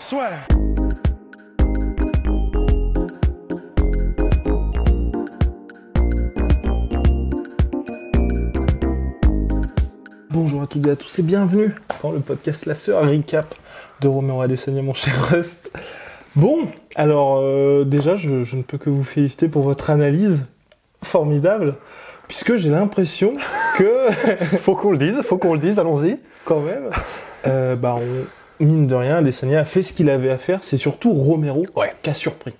Soit. Bonjour à toutes et à tous et bienvenue dans le podcast La Sœur Recap de Roméo Adesanya, mon cher Rust. Bon, alors euh, déjà, je, je ne peux que vous féliciter pour votre analyse formidable, puisque j'ai l'impression que, Faut qu'on le dise, faut qu'on le dise, allons-y. quand même, euh, bah, on- mine de rien, Adesanya a fait ce qu'il avait à faire. C'est surtout Romero Ouais. qui a surpris.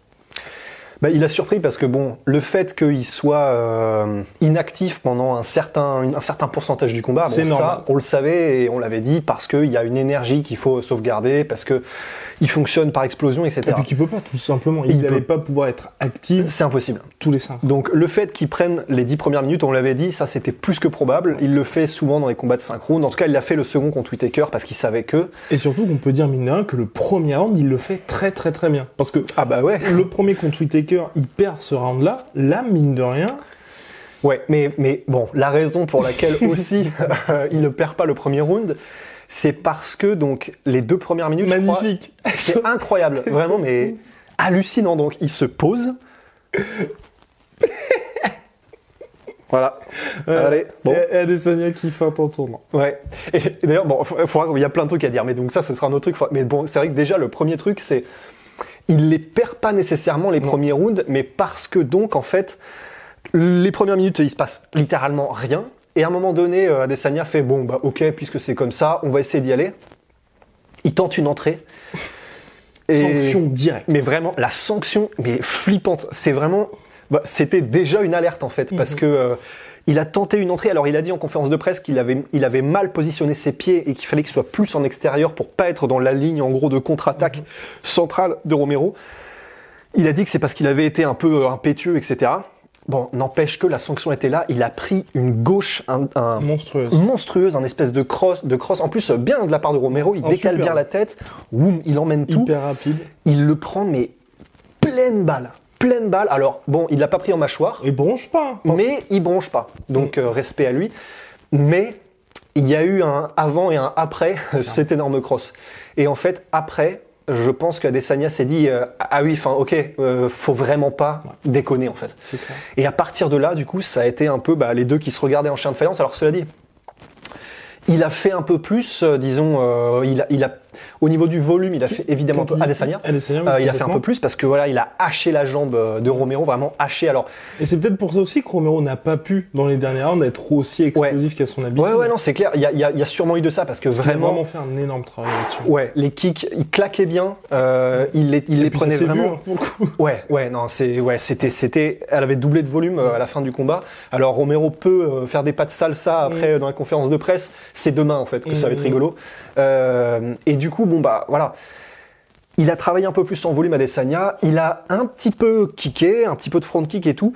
Bah, il a surpris parce que bon, le fait qu'il soit euh, inactif pendant un certain, un certain pourcentage du combat, bon, ça, on le savait et on l'avait dit parce qu'il y a une énergie qu'il faut sauvegarder, parce que il fonctionne par explosion, etc. Et puis qu'il peut pas, tout simplement. Il n'allait pas pouvoir être actif C'est impossible. tous les cinq. Donc le fait qu'il prenne les 10 premières minutes, on l'avait dit, ça c'était plus que probable. Il le fait souvent dans les combats de synchrone. En tout cas, il l'a fait le second contre Whitaker parce qu'il savait que. Et surtout qu'on peut dire, mine de rien, que le premier round, il le fait très très très bien. Parce que Ah bah ouais. le premier contre Whitaker, il perd ce round-là. Là, mine de rien, Ouais, mais, mais bon, la raison pour laquelle aussi euh, il ne perd pas le premier round, c'est parce que donc les deux premières minutes, magnifique. c'est incroyable, vraiment, mais hallucinant. Donc il se pose. voilà. Euh, Allez, bon. Et, Adesanya qui feinte en tournant. Ouais. Et, et d'ailleurs, bon, il y a plein de trucs à dire, mais donc ça, ce sera un autre truc. Mais bon, c'est vrai que déjà le premier truc, c'est il les perd pas nécessairement les premiers rounds, mais parce que donc en fait, les premières minutes, il se passe littéralement rien. Et à un moment donné, euh, Adesanya fait bon bah ok, puisque c'est comme ça, on va essayer d'y aller. Il tente une entrée. Et- Sanction directe. mais vraiment, la sanction, mais flippante. C'est vraiment, bah, c'était déjà une alerte en fait, parce que euh, il a tenté une entrée. Alors il a dit en conférence de presse qu'il avait, il avait mal positionné ses pieds et qu'il fallait qu'il soit plus en extérieur pour pas être dans la ligne en gros de contre-attaque centrale de Romero. Il a dit que c'est parce qu'il avait été un peu euh, impétueux, etc. Bon, n'empêche que la sanction était là. Il a pris une gauche, un, un- Monstrueuse. monstrueuse, un espèce de cross, de cross. En plus, bien de la part de Romero, il Oh, décale super. bien la tête. Woum, il emmène tout Hyper rapide. il le prend mais pleine balle, pleine balle. Alors bon, il l'a pas pris en mâchoire, Et bronche pas. hein. Mais il bronche pas. Donc euh, respect à lui. Mais il y a eu un avant et un après cet énorme cross. Et en fait après, je pense qu'Adesanya s'est dit euh, ah oui, enfin ok, euh, faut vraiment pas déconner en fait. Et à partir de là, du coup, ça a été un peu bah, les deux qui se regardaient en chien de faïence. Alors cela dit, il a fait un peu plus, euh, disons, il, a, il a, au niveau du volume, il a fait évidemment un peu Adesanya. Adesanya, oui, Euh, il a fait un peu plus parce que voilà, il a haché la jambe euh, de Romero, vraiment haché. Alors, Et c'est peut-être pour ça aussi que Romero n'a pas pu, dans les derniers rounds, être aussi explosif qu'à son habitude. ouais, ouais, non, c'est clair. Il y a, il y a- il y a sûrement eu de ça parce que Il a vraiment, vraiment fait un énorme travail là-dessus. ouais, les kicks, il claquait bien. euh, il les, il les puis prenait vraiment. hein, pour le coup. Ouais, ouais, non, c'est, ouais, c'était, c'était, elle avait doublé de volume à la fin du combat. Alors Romero peut faire des pas de salsa après euh, dans la conférence de presse. C'est demain en fait que ça va être Mm. rigolo. Euh, et du coup, bon bah voilà. Il a travaillé un peu plus en volume à Desanya. Il a un petit peu kické, un petit peu de front kick et tout.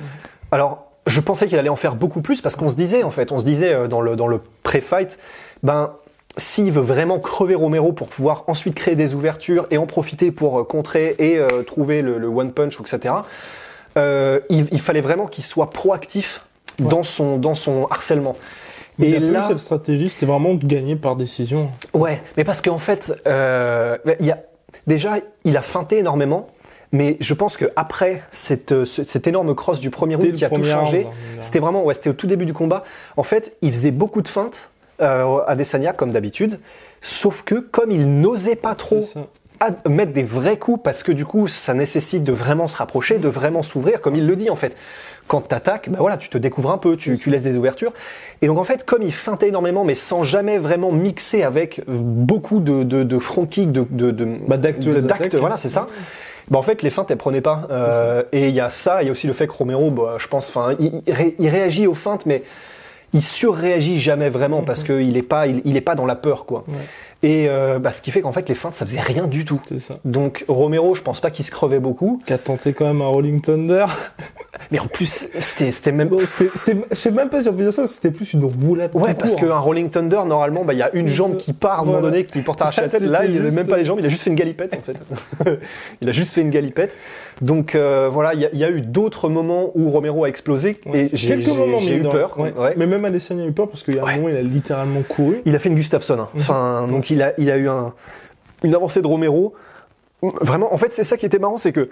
Alors, je pensais qu'il allait en faire beaucoup plus parce qu'on se disait, en fait, on se disait euh, dans le, dans le pré-fight, ben, s'il veut vraiment crever Romero pour pouvoir ensuite créer des ouvertures et en profiter pour euh, contrer et euh, trouver le, le one punch, etc., euh, il, il fallait vraiment qu'il soit proactif dans, son, dans son harcèlement. Mais et là, cette stratégie, c'était vraiment de gagner par décision. Ouais, mais parce qu'en fait, euh, il y a, déjà, il a feinté énormément, mais je pense que après cette, euh, ce- cet énorme cross du premier round qui a tout changé, c'était vraiment, ouais, c'était au tout début du combat. En fait, il faisait beaucoup de feintes euh, à Desania comme d'habitude, sauf que comme il n'osait pas trop mettre des vrais coups parce que du coup ça nécessite de vraiment se rapprocher, de vraiment s'ouvrir, comme il le dit en fait. Quand tu attaques, bah voilà, tu te découvres un peu, tu, tu laisses des ouvertures. Et donc en fait, comme il feintait énormément, mais sans jamais vraiment mixer avec beaucoup de, de, de front kick, de, de, de, Bah, d'actes voilà, c'est ça. Bah en fait, les feintes, elles prenaient pas. Euh, et il y a ça, il y a aussi le fait que Romero, bah, je pense, enfin, il, il ré- il réagit aux feintes, mais il surréagit jamais vraiment parce qu'il est pas, il, il est pas dans la peur, quoi. Et euh, bah, ce qui fait qu'en fait, les feintes, ça faisait rien du tout. C'est ça. Donc Romero, je pense pas qu'il se crevait beaucoup. Qui a tenté quand même un Rolling Thunder. Mais en plus, c'était c'était même. Bon, c'était- c'était- je sais même pas si on peut dire ça, c'était plus une roulade. Ouais, parce court. qu'un Rolling Thunder, normalement, bah, il y a une jambe qui part à un moment donné, qui porte arraché la Là, il avait juste- même pas les jambes, il a juste fait une galipette, en fait. il a juste fait une galipette. Donc, euh, voilà, il y, a- il y a eu d'autres moments où Romero a explosé Ouais. et j'ai eu peur. ouais. Ouais. Mais même Adesanya a eu peur parce qu'il y a un moment, il a littéralement couru. Il a fait une Gustafsson. hein. Enfin, donc il a, il a eu un, une avancée de Romero. Vraiment, en fait, c'est ça qui était marrant, c'est que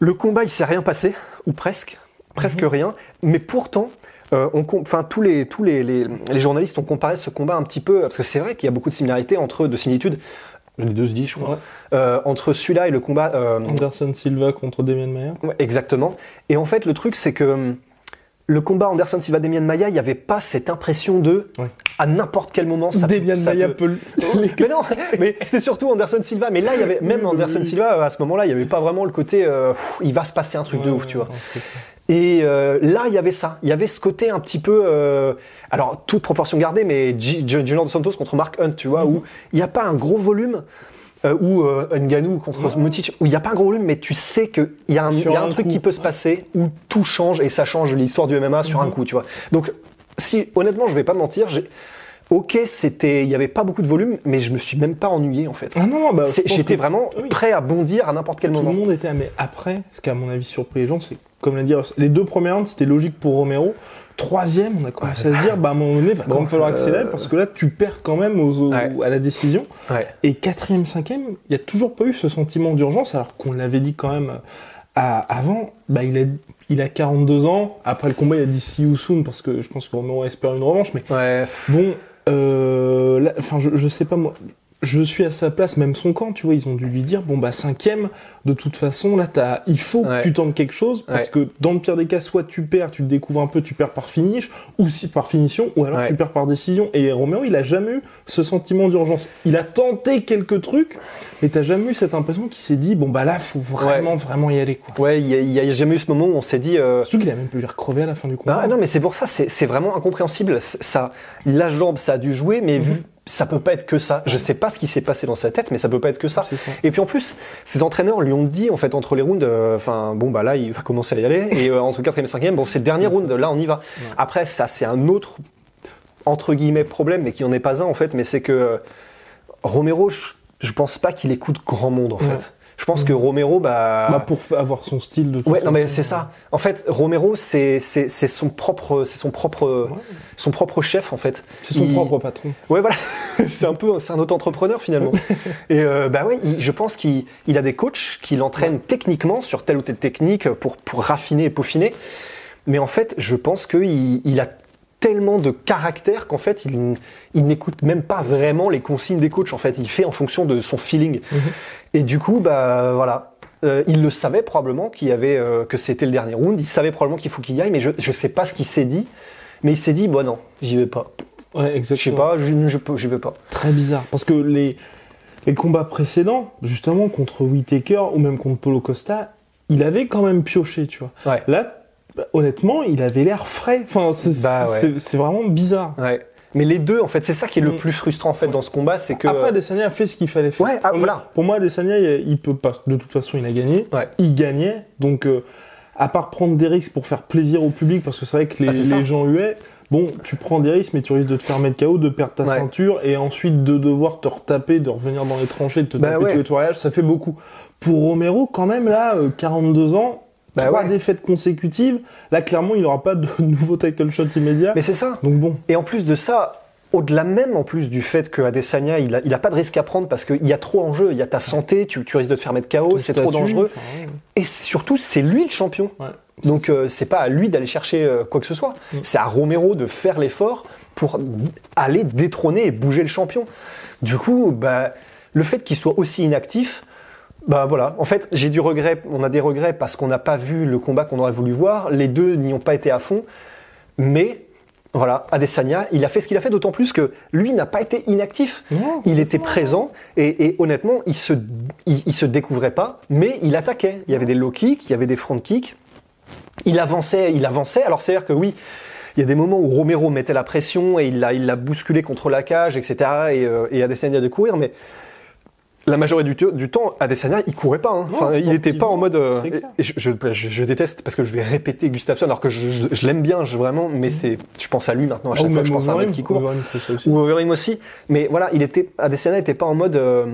le combat, il s'est rien passé, ou presque, presque rien. Mais pourtant, euh, on, enfin, tous les, tous les, les, les journalistes ont comparé ce combat un petit peu, parce que c'est vrai qu'il y a beaucoup de similarités entre, de similitudes. Les deux se disent, je crois. Ouais. Euh, entre celui-là et le combat. euh, Anderson Silva contre Demian Maia. Ouais, exactement. Et en fait, le truc, c'est que hum, le combat Anderson Silva Demian Maia, il n'y avait pas cette impression de Ouais. à n'importe quel moment ça Demian ça Maia peut- peut. le- mais non, mais c'était surtout Anderson Silva. Mais là, il y avait même Anderson. Silva euh, à ce moment-là, il n'y avait pas vraiment le côté euh, pff, il va se passer un truc de Ouais, ouf, tu vois. Et euh, là, il y avait ça. Il y avait ce côté un petit peu. euh, alors, toute proportion gardée, mais Junior Dos Santos contre Mark Hunt, tu vois, Mhm. où il n'y a pas un gros volume. Euh, ou euh, Ngannou contre Mutic, où il n'y a pas un gros volume, mais tu sais qu'il y a un, y a un un truc coup. qui peut se passer où tout change et ça change l'histoire du MMA sur un Mhm. coup, tu vois. Donc, si honnêtement, je vais pas mentir, j'ai- ok, c'était, il y avait pas beaucoup de volume, mais je me suis même pas ennuyé en fait. Ah non, bah, J'étais vraiment oui. prêt à bondir à n'importe quel Tout moment. le monde était. Mais après, ce qui a à mon avis surpris les gens, c'est comme l'a dit, les deux premières rounds, c'était logique pour Romero. Troisième, on a commencé à se dire, bah à un moment donné, va quand Bon, même falloir euh, accélérer parce que là, tu perds quand même aux- aux- Ouais. à la décision. Ouais. Et quatrième, cinquième, il n'y a toujours pas eu ce sentiment d'urgence, alors qu'on l'avait dit quand même à- avant. Bah, il, a, il a 42 ans. Après le combat, il a dit see you soon parce que je pense que Romero espère une revanche. Mais Ouais. bon, euh, là, enfin, je, je sais pas moi. Je suis à sa place, même son camp, tu vois, ils ont dû lui dire, bon bah cinquième, de toute façon, là, il faut Ouais. que tu tentes quelque chose, parce Ouais. que dans le pire des cas, soit tu perds, tu te découvres un peu, tu perds par finish, ou si par finition, ou alors Ouais. tu perds par décision. Et Romero, il a jamais eu ce sentiment d'urgence. Il a tenté quelques trucs, mais t'as jamais eu cette impression qu'il s'est dit, bon bah là, faut vraiment, vraiment y aller, quoi. Ouais, il y a- il y a, jamais eu ce moment où on s'est dit. euh, Surtout qu'il a même pu l'air crever à la fin du combat. Ah, non, mais c'est pour ça, c'est vraiment incompréhensible. Ça, la jambe, ça a dû jouer, mais vu, ça peut pas être que ça. Je sais pas ce qui s'est passé dans sa tête, mais ça peut pas être que ça. Ça. Et puis en plus, ses entraîneurs lui ont dit, en fait, entre les rounds, euh, enfin, bon, bah là, il va commencer à y aller. Et euh, entre quatrième et cinquième, bon, c'est le dernier round, là, on y va. Après, ça, c'est un autre, entre guillemets, problème, mais qui en est pas un, en fait, mais c'est que euh, Romero, je, je pense pas qu'il écoute grand monde, en Ouais. fait. Je pense que Romero, bah. Bah, pour avoir son style de toute Ouais, non mais c'est ça. En fait, Romero, c'est c'est c'est son propre, c'est son propre, son propre chef en fait. C'est son Il- propre patron. Ouais, voilà. c'est un peu, c'est un auto-entrepreneur finalement. Et euh, bah ouais, il- je pense qu'il il a des coachs qui l'entraînent techniquement sur telle ou telle technique pour pour raffiner et peaufiner. Mais en fait, je pense qu'il il a tellement de caractère qu'en fait, il, il n'écoute même pas vraiment les consignes des coachs. En fait, il fait en fonction de son feeling. Et du coup, bah voilà. Euh, il le savait probablement qu'il y avait euh, que c'était le dernier round. Il savait probablement qu'il faut qu'il y aille, mais je je sais pas ce qu'il s'est dit. Mais il s'est dit, bon non, j'y vais pas. Ouais, Je exactement. sais pas, je je peux- j'y vais pas. Très bizarre. Parce que les, les combats précédents, justement, contre Whitaker ou même contre Polo Costa, il avait quand même pioché, tu vois. Ouais. Là, bah, honnêtement, il avait l'air frais. Enfin, c'est Bah ouais. c'est- vraiment bizarre. Ouais. Mais les deux, en fait, c'est ça qui est le Mm. plus frustrant en fait dans ce combat, c'est que Après, Adesanya a fait ce qu'il fallait faire. Ouais, ah, Pour voilà. moi- Pour moi, Adesanya, il, peut pas. De toute façon, il a gagné. Ouais. Il gagnait. Donc, euh, à part prendre des risques pour faire plaisir au public, parce que c'est vrai que les, Ah, les gens huaient, bon, tu prends des risques, mais tu risques de te faire mettre KO, de perdre ta Ouais. ceinture, et ensuite de devoir te retaper, de revenir dans les tranchées, de te Bah taper les tourages, ça fait beaucoup. Pour Romero, quand même, là, euh, 42 ans, Bah trois ouais. défaites consécutives, là, clairement, il n'aura pas de nouveau title shot immédiat. mais c'est ça. Donc bon. Et en plus de ça, au-delà même en plus du fait que Adesanya, il a, il a pas de risque à prendre parce qu'il y a trop en jeu, il y a ta santé, tu, tu risques de te faire mettre KO, c'est trop dangereux. enfin, ouais. Et surtout, c'est lui le champion. Ouais. Donc euh, c'est pas à lui d'aller chercher euh, quoi que ce soit. Mm. C'est à Romero de faire l'effort pour aller détrôner et bouger le champion. Du coup, bah, le fait qu'il soit aussi inactif, bah voilà. En fait, j'ai du regret. On a des regrets parce qu'on n'a pas vu le combat qu'on aurait voulu voir. Les deux n'y ont pas été à fond. Mais voilà, Adesanya, il a fait ce qu'il a fait, d'autant plus que lui n'a pas été inactif. Non, il était présent et, et honnêtement, il se, il, il se découvrait pas, mais il attaquait. Il y avait des low kicks, il y avait des front kicks. Il avançait, il avançait. Alors c'est-à-dire que oui, il y a des moments où Romero mettait la pression et il l'a, il l'a bousculé contre la cage, etc. Et, euh, et Adesanya de courir, mais la majorité du, du temps, Adesanya, il courait pas. hein. Non, Enfin, il était pas en mode. euh, je, je, je- je déteste parce que je vais répéter Gustafsson, alors que je, l'aime bien, je, vraiment, mais c'est, je pense à lui maintenant à chaque Ou fois je pense à un mec qui court. Overeem fait ça aussi. Ou Overeem aussi. Mais voilà, il était, Adesanya n'était pas en mode euh,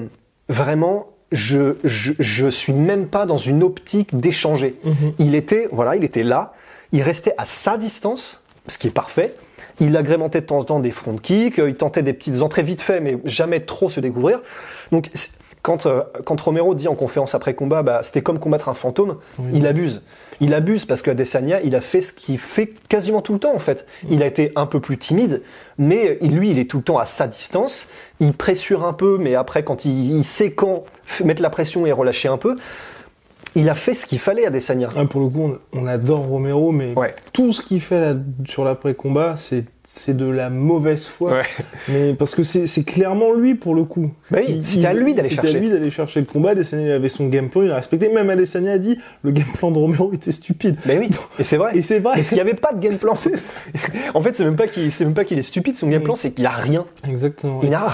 vraiment. Je, je, je suis même pas dans une optique d'échanger. Mhm. Il était, voilà, il était là. Il restait à sa distance, ce qui est parfait. Il agrémentait de temps en temps des front kicks. euh, Il tentait des petites entrées vite fait, mais jamais trop se découvrir. Donc, quand, euh, quand Romero dit en conférence après combat, bah, c'était comme combattre un fantôme, il abuse. Il abuse parce que Adesanya, il a fait ce qu'il fait quasiment tout le temps en fait. Il a été un peu plus timide, mais lui, il est tout le temps à sa distance. Il pressure un peu, mais après, quand il, il sait quand mettre la pression et relâcher un peu, il a fait ce qu'il fallait à Adesanya. Ah, pour le coup, on, on adore Romero, mais Ouais. tout ce qu'il fait là, sur l'après-combat, c'est c'est de la mauvaise foi. Mais parce que c'est clairement lui pour le coup. Bah oui, c'était à lui d'aller C'était chercher. à lui d'aller chercher le combat. Adesanya il avait son game plan, il a respecté. Même Adesanya a dit le game plan de Romero était stupide. Mais oui, et c'est vrai. Et c'est vrai. Parce qu'il n'y avait pas de game plan. en fait, c'est même pas qu'il c'est même pas qu'il est stupide, son game plan, c'est qu'il n'y a rien. Exactement. Il n'y a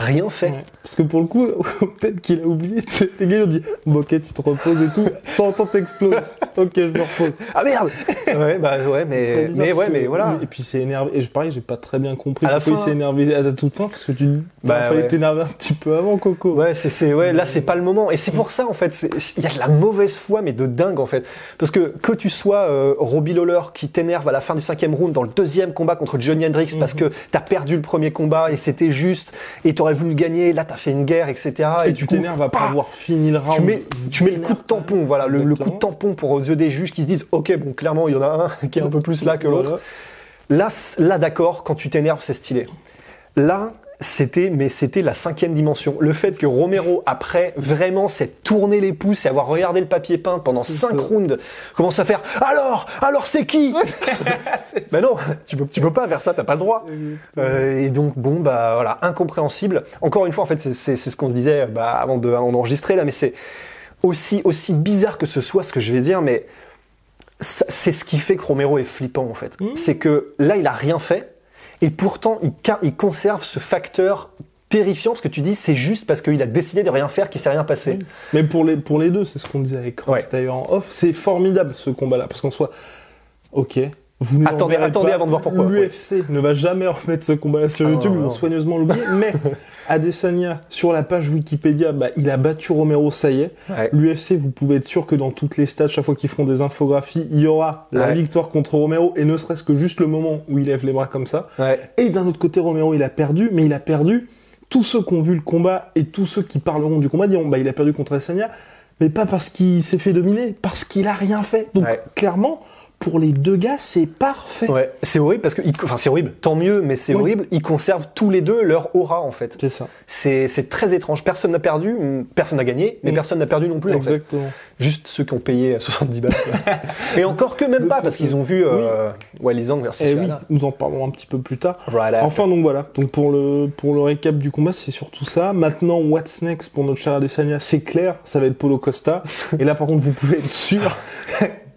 Rien fait. Parce que pour le coup, peut-être qu'il a oublié. Tes gars, ils ont dit Bon, ok, tu te reposes et tout. T'entends, t'exploses. Ok, je me repose. Ah merde Ouais, bah ouais, mais, bizarre, mais parce ouais, que- mais voilà. Et puis c'est énervé. Et je- pareil, j'ai pas très bien compris À la pourquoi il fin- s'est énervé à la toute fin. Parce que tu. Bah, Bah, fallait ouais. t'énerver un petit peu avant, Coco. Ouais, c'est, c'est, ouais, là, c'est pas le moment. Et c'est pour ça, en fait, il y a de la mauvaise foi, mais de dingue, en fait. Parce que, que tu sois euh, Robbie Lawler qui t'énerve à la fin du cinquième round dans le deuxième combat contre Johnny Hendricks parce que t'as perdu le premier combat et c'était juste, et t'aurais voulu le gagner, là, t'as fait une guerre, etc. Et, du tu t'énerves après avoir fini le round. tu mets, tu mets le coup de tampon, voilà, le, le coup de tampon pour yeux des juges qui se disent, ok, bon, clairement, il y en a un qui est un peu plus là que l'autre. Là, là d'accord, quand tu t'énerves, c'est stylé. Là, c'était, mais c'était la cinquième dimension. Le fait que Romero, après vraiment s'est tourné les pouces et avoir regardé le papier peint pendant cinq ça. rounds, commence à faire Alors, alors c'est qui? Ben non, tu peux, tu peux pas faire ça, t'as pas le droit. Euh, et donc bon, bah voilà, incompréhensible. Encore une fois, en fait, c'est ce qu'on se disait bah, avant de- avant d'enregistrer là, mais c'est aussi aussi bizarre que ce soit ce que je vais dire, mais c'est ce qui fait que Romero est flippant en fait. C'est que là, il a rien fait, et pourtant, il, il conserve ce facteur terrifiant, parce que tu dis, c'est juste parce qu'il a décidé de rien faire qu'il s'est rien passé. Mais pour les, pour les deux, c'est ce qu'on disait avec Ross Ouais. d'ailleurs en off, c'est formidable ce combat-là. Parce qu'en soit, ok, vous Attendez- attendez avant de voir pourquoi, L'UFC ne va jamais remettre ce combat-là sur Ah, YouTube, non, ils vont soigneusement l'oublier. mais Adesanya, sur la page Wikipédia, bah, il a battu Romero, ça y est. Ouais. L'UFC, vous pouvez être sûr que dans toutes les stades, chaque fois qu'ils font des infographies, il y aura la Ouais. victoire contre Romero, et ne serait-ce que juste le moment où il lève les bras comme ça. Ouais. Et d'un autre côté, Romero, il a perdu, mais il a perdu. Tous ceux qui ont vu le combat et tous ceux qui parleront du combat diront bah il a perdu contre Adesanya, mais pas parce qu'il s'est fait dominer, parce qu'il a rien fait. Donc clairement, pour les deux gars, c'est parfait. Ouais, c'est horrible parce que, enfin c'est horrible, tant mieux, mais c'est Oui. horrible. Ils conservent tous les deux leur aura en fait. C'est ça. C'est c'est très étrange. Personne n'a perdu, mm, personne n'a gagné, mais Mm. personne n'a perdu non plus. En fait. Exactement. Juste ceux qui ont payé 70 balles. Et encore que même pas parce qu'ils ont vu euh, Wally Zhang versus Et Eh oui, nous en parlerons un petit peu plus tard. Right. Enfin donc voilà, donc pour le pour le récap du combat, c'est surtout ça. Maintenant, what's next pour notre cher Adesanya, c'est clair, ça va être Polo Costa. Et là par contre, vous pouvez être sûr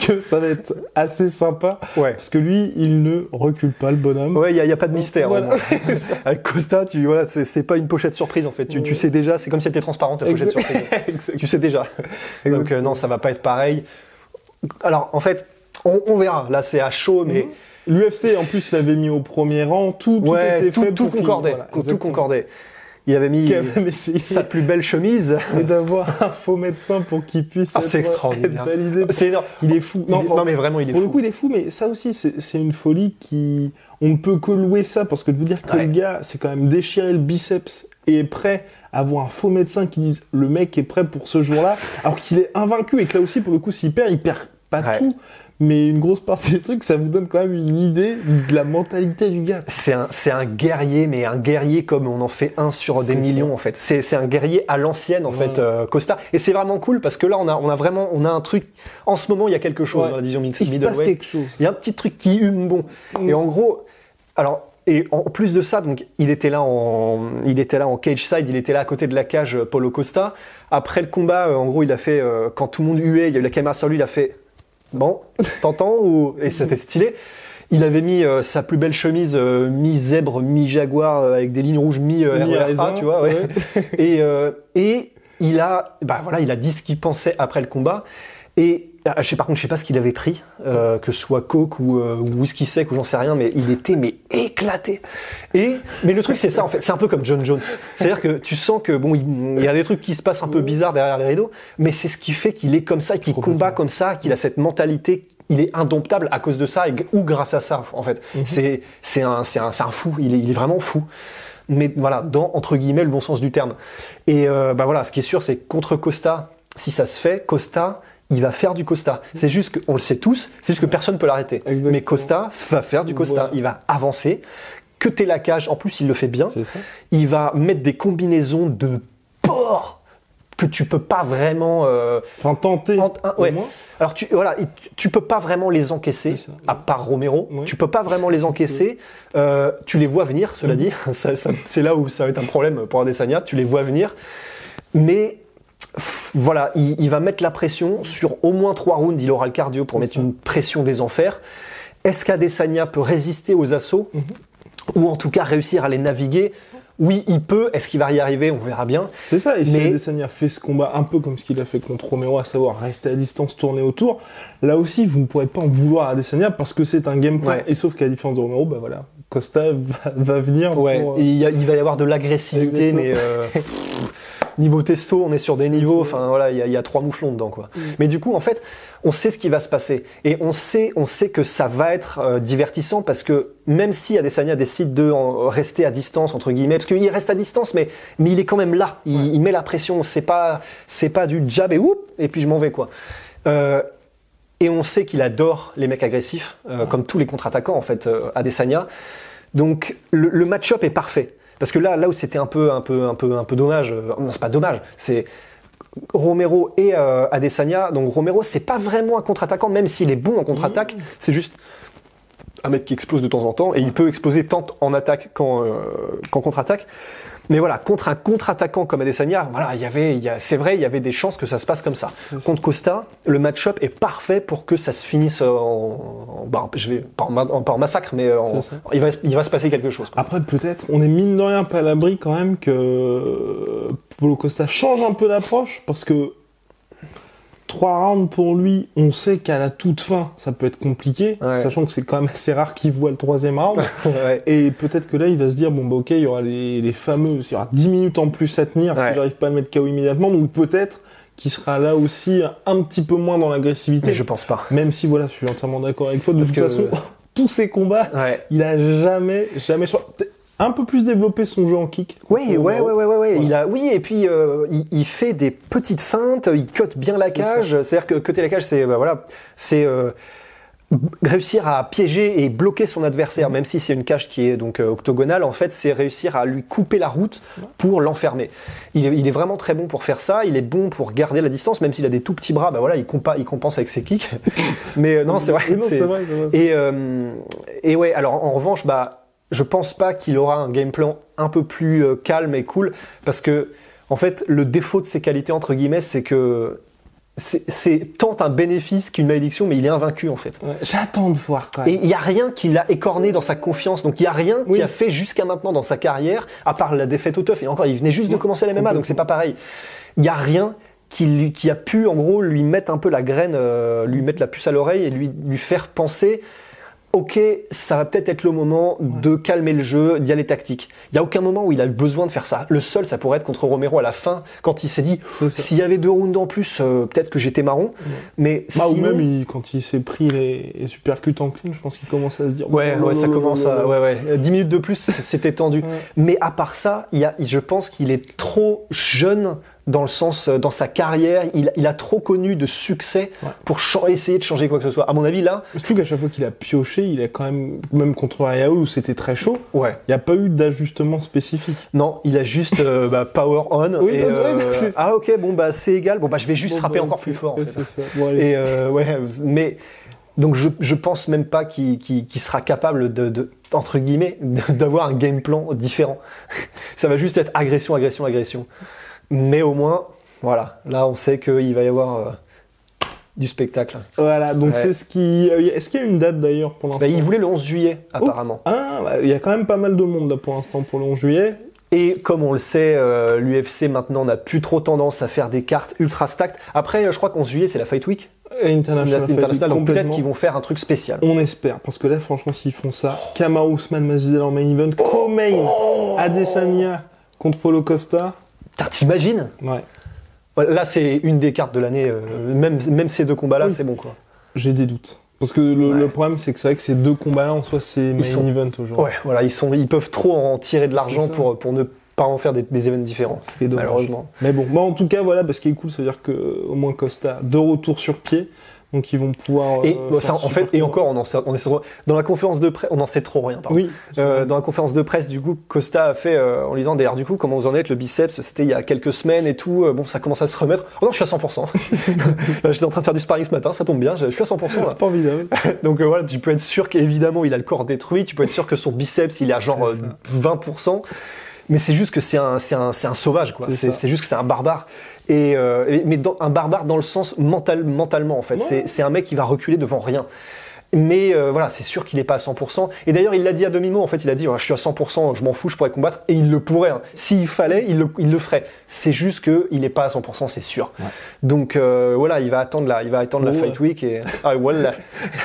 que ça va être assez sympa Ouais. parce que lui, il ne recule pas le bonhomme. Ouais, il n'y a, pas de mystère. Voilà. Avec Costa, tu voilà, c'est pas une pochette surprise en fait. Tu, tu sais déjà, c'est comme si elle était transparente la pochette surprise. tu sais déjà. Donc euh, non, ça va pas être pareil. Alors en fait, on, on verra. Là, c'est à chaud, mais L'UFC en plus l'avait mis au premier rang, tout, tout ouais, était tout, fait tout pour concordait. voilà, tout concordait. Il avait mis sa plus belle chemise. et d'avoir un faux médecin pour qu'il puisse Ah, être, c'est extraordinaire. validé. C'est énorme. Il est fou. Non, Non, pour- mais vraiment, il est Pour fou. le coup, il est fou, mais ça aussi, c'est une folie qui. On ne peut que louer ça, parce que de vous dire que Ouais. le gars, c'est quand même déchirer le biceps et est prêt à avoir un faux médecin qui dise le mec est prêt pour ce jour-là, alors qu'il est invaincu et que là aussi, pour le coup, s'il perd, il perd pas Ouais. tout, mais une grosse partie des trucs, ça vous donne quand même une idée de la mentalité du gars. C'est un, c'est un guerrier, mais un guerrier comme on en fait un sur des millions en fait. C'est, c'est un guerrier à l'ancienne en Ouais. fait, euh, Costa. Et c'est vraiment cool parce que là on a, on a vraiment, on a un truc. En ce moment, il y a quelque chose Ouais. dans la division mix Il se passe middleweight. quelque chose. Il y a un petit truc qui hume bon. Mm. Et en gros, alors et en plus de ça, donc il était là en, il était là en cage side, il était là à côté de la cage euh, Paulo Costa. Après le combat, euh, en gros, il a fait euh, quand tout le monde huait, il y a eu la caméra sur lui, il a fait bon, t'entends ou et c'était stylé. Il avait mis euh, sa plus belle chemise euh, mi-zèbre, mi-jaguar euh, avec des lignes rouges Mi-raisin, tu vois, ouais. et, et il a, bah voilà, il a dit ce qu'il pensait après le combat. Et ah, je sais par contre, je sais pas ce qu'il avait pris, euh, que ce soit coke ou, euh, ou whisky sec ou j'en sais rien, mais il était mais éclaté. Et mais le truc c'est ça en fait, c'est un peu comme John Jones. C'est-à-dire que tu sens que bon, il, y a des trucs qui se passent un peu bizarres derrière les rideaux, mais c'est ce qui fait qu'il est comme ça, qu'il combat comme ça, qu'il a cette mentalité. Il est indomptable à cause de ça et, ou grâce à ça en fait. C'est c'est un c'est un c'est un fou. Il est il est vraiment fou mais voilà, dans entre guillemets le bon sens du terme. Et euh, bah voilà, ce qui est sûr, c'est contre Costa, si ça se fait, Costa, il va faire du Costa. C'est juste qu'on le sait tous, c'est juste que personne peut l'arrêter. Mais Costa va faire du Costa, Voilà. il va avancer. Que t'es la cage, en plus il le fait bien. C'est ça. Il va mettre des combinaisons de porc que tu peux pas vraiment. euh, Enfin, tenter. en- un- au ouais. Alors tu voilà, tu, tu peux pas vraiment les encaisser, à part Romero. Ouais. Tu peux pas vraiment les encaisser. Euh, tu les vois venir, cela dit. Ça- ça- c'est là où ça va être un problème pour Adesanya. Tu les vois venir, mais voilà, il, il va mettre la pression sur au moins trois rounds. Il aura le cardio pour mettre ça. une pression des enfers. Est-ce qu'Adesanya peut résister aux assauts Mhm. ou en tout cas réussir à les naviguer? Oui, il peut. Est-ce qu'il va y arriver? On verra bien. C'est ça, et si Mais- Adesanya fait ce combat un peu comme ce qu'il a fait contre Romero, à savoir rester à distance, tourner autour, là aussi, vous ne pourrez pas en vouloir à Adesanya parce que c'est un game plan. Ouais. Et sauf qu'à la différence de Romero, bah voilà, Costa va, va venir Ouais, pour, euh, il, y a- il va y avoir de l'agressivité, mais euh, niveau testo, on est sur des niveaux. Enfin voilà, il y, y a trois mouflons dedans quoi. Mais du coup, en fait, on sait ce qui va se passer et on sait, on sait que ça va être euh, divertissant parce que même si Adesanya décide de en- rester à distance entre guillemets, parce qu'il reste à distance, mais mais il est quand même là. Il, il met la pression. C'est pas c'est pas du jab et whoop et puis je m'en vais quoi. Euh, et on sait qu'il adore les mecs agressifs, euh, comme tous les contre-attaquants en fait, euh, Adesanya. Donc le, le match-up est parfait. Parce que là, là où c'était un peu, un peu, un peu, un peu dommage, euh, non c'est pas dommage, c'est Romero et euh, Adesanya. Donc Romero, c'est pas vraiment un contre-attaquant, même s'il est bon en contre-attaque. C'est juste un mec qui explose de temps en temps et il peut exploser tant en attaque qu'en euh, qu'en contre-attaque. Mais voilà, contre un contre-attaquant comme Adesanya, voilà, il y avait, il y a- c'est vrai, il y avait des chances que ça se passe comme ça. Contre Costa, le match-up est parfait pour que ça se finisse en, en- bah, je vais pas en, pas en massacre, mais il va, il va se passer quelque chose. quoi. Après, peut-être, on est mine de rien pas à l'abri quand même que Paulo Costa change un peu d'approche parce que trois rounds pour lui, on sait qu'à la toute fin, ça peut être compliqué, Ouais. sachant que c'est quand même assez rare qu'il voit le troisième round. Ouais. Et peut-être que là, il va se dire, bon, bah, ok, il y aura les, les fameux, il y aura 10 minutes en plus à tenir Ouais. si j'arrive pas à le mettre KO immédiatement. Donc peut-être qu'il sera là aussi un petit peu moins dans l'agressivité. Mais je pense pas. Même si, voilà, je suis entièrement d'accord avec toi. De Parce toute que- façon, tous ces combats, il a jamais, jamais choisi. Un peu plus développé son jeu en kick. Oui, ouais, ouais, ouais, ouais. Il a, oui, et puis euh, il, il fait des petites feintes, il cote bien la cage. C'est-à-dire que coter la cage, c'est bah, voilà, c'est euh, réussir à piéger et bloquer son adversaire, même si c'est une cage qui est donc euh, octogonale. En fait, c'est réussir à lui couper la route pour l'enfermer. Il est, il est vraiment très bon pour faire ça. Il est bon pour garder la distance, même s'il a des tout petits bras. Bah voilà, il, compa, il compense avec ses kicks. Mais non, c'est vrai. Non, c'est- c'est vrai, c'est vrai. et, euh, et ouais, alors en revanche, bah, je pense pas qu'il aura un game plan un peu plus euh, calme et cool, parce que en fait, le défaut de ses qualités entre guillemets, c'est que c'est- tant un bénéfice qu'une malédiction, mais il est invaincu en fait. Ouais, J'attends de voir quand Et il y a rien qui l'a écorné dans sa confiance. Donc il y a rien Oui. qui a fait jusqu'à maintenant dans sa carrière, à part la défaite au teuf. Et encore, il venait juste de commencer la MMA, donc c'est pas pareil. Il y a rien qui, lui, qui a pu, en gros, lui mettre un peu la graine, euh, lui mettre la puce à l'oreille et lui, lui faire penser ok, ça va peut-être être le moment de calmer le jeu, d'y aller tactique. Il y a aucun moment où il a eu besoin de faire ça. Le seul, ça pourrait être contre Romero à la fin, quand il s'est dit, s'il y avait deux rounds en plus, euh, peut-être que j'étais marron. Mais Bah, ou même il- quand il s'est pris les, les supercutes en clean, je pense qu'il commence à se dire. Ouais, oh, ouais, ça commence à. Ouais, ouais. Euh, 10 minutes de plus, c'était tendu. Ouais. Mais à part ça, il y a, je pense qu'il est trop jeune dans le sens, euh, dans sa carrière. Il, il a trop connu de succès Ouais. pour essayer de changer quoi que ce soit. À mon avis, là, Surtout qu'à chaque fois qu'il a pioché, il a quand même, même contre Rayaoul où c'était très chaud, ouais. il n'y a pas eu d'ajustement spécifique. Non, il a juste euh, bah, power on. Oui, et, euh, ah, ok, bon, bah, c'est égal. Bon, bah, je vais juste Bon, frapper bah, encore plus fort. en fait. ça. Bon. Et euh, ouais, mais donc je, je pense même pas qu'il qu'il- qu'il sera capable de, de- entre guillemets d'avoir un game plan différent. Ça va juste être agression, agression, agression. Mais au moins, voilà, là on sait qu'il va y avoir euh, du spectacle. Voilà, donc Ouais. c'est ce qui. euh, Est-ce qu'il y a une date d'ailleurs pour l'instant Bah, il voulait le 11 juillet apparemment. Ah, bah, il y a quand même pas mal de monde là pour l'instant pour le 11 juillet. Et comme on le sait, euh, l'UFC maintenant n'a plus trop tendance à faire des cartes ultra stacked. Après, je crois qu'en juillet c'est la Fight Week International, donc peut-être qu'ils vont faire un truc spécial. On espère, parce que là, franchement, s'ils font ça, Kamaru Usman, Masvidal en main event, co-main, Adesanya contre Polo Costa, T'imagines ouais, Là, c'est une des cartes de l'année. euh, même, même ces deux combats-là, Oui. c'est bon, quoi. j'ai des doutes. Parce que le, Ouais. le problème, c'est que c'est vrai que ces deux combats-là, en soi, c'est main sont- event aujourd'hui. Ouais, voilà, ils, sont, ils peuvent trop en tirer de l'argent pour, pour ne pas en faire des, des événements différents. Ce qui est dommage. Malheureusement. Mais bon, bah, en tout cas, voilà, parce ce qui est cool, ça veut dire que au moins Costa, de retour sur pied, donc ils vont pouvoir. Et euh, ça, en fait, et encore, on en sait, on est sur- dans la conférence de presse, on en sait trop rien. pardon. Oui. Euh, dans la conférence de presse, du coup, Costa a fait euh, en lui disant d'ailleurs, du coup, comment vous en êtes Le biceps, c'était il y a quelques semaines et tout. euh, bon, ça commence à se remettre. Oh non, je suis à 100%. Là, J'étais en train de faire du sparring ce matin, ça tombe bien, je suis à 100% là. Pas envisageable. Donc euh, voilà, tu peux être sûr qu'évidemment il a le corps détruit, tu peux être sûr que son biceps il est à genre euh, 20%, mais c'est juste que c'est un, c'est un, c'est un sauvage quoi, c'est juste que c'est un barbare. Et, euh, mais dans, un barbare dans le sens mental, mentalement en fait, Ouais. c'est un mec qui va reculer devant rien. Mais euh, voilà, c'est sûr qu'il est pas à 100%. Et d'ailleurs, il l'a dit à demi-mot. En fait, il a dit oh, Je suis à 100%, je m'en fous, je pourrais combattre. Et il le pourrait. hein. S'il fallait, il le, il le ferait. C'est juste qu'il est pas à 100%, c'est sûr. Donc euh, voilà, il va attendre la, il va attendre la Ouais. Fight Week. Et, ah, voilà.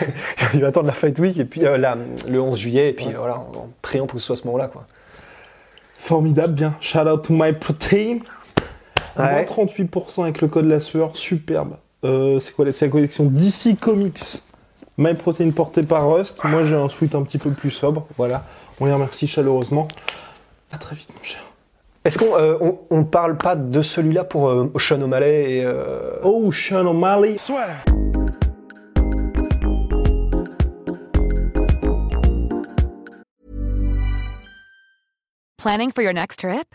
il va attendre la Fight Week et puis euh, la- le 11 juillet. Et puis Ouais. voilà, en, en priant pour que ce soit à ce moment-là. Quoi. Formidable, bien. Shout out to my protein. Moins Ouais. 38% avec le code la sueur, superbe. Euh, c'est quoi la- C'est la collection DC Comics? My Protein porté par Rust. Moi j'ai un sweat un petit peu plus sobre. Voilà. On les remercie chaleureusement. À très vite mon cher. Est-ce qu'on euh, on, on parle pas de celui-là pour euh, Sean O'Malley et euh, Oh, Sean O'Malley. Planning for your next trip?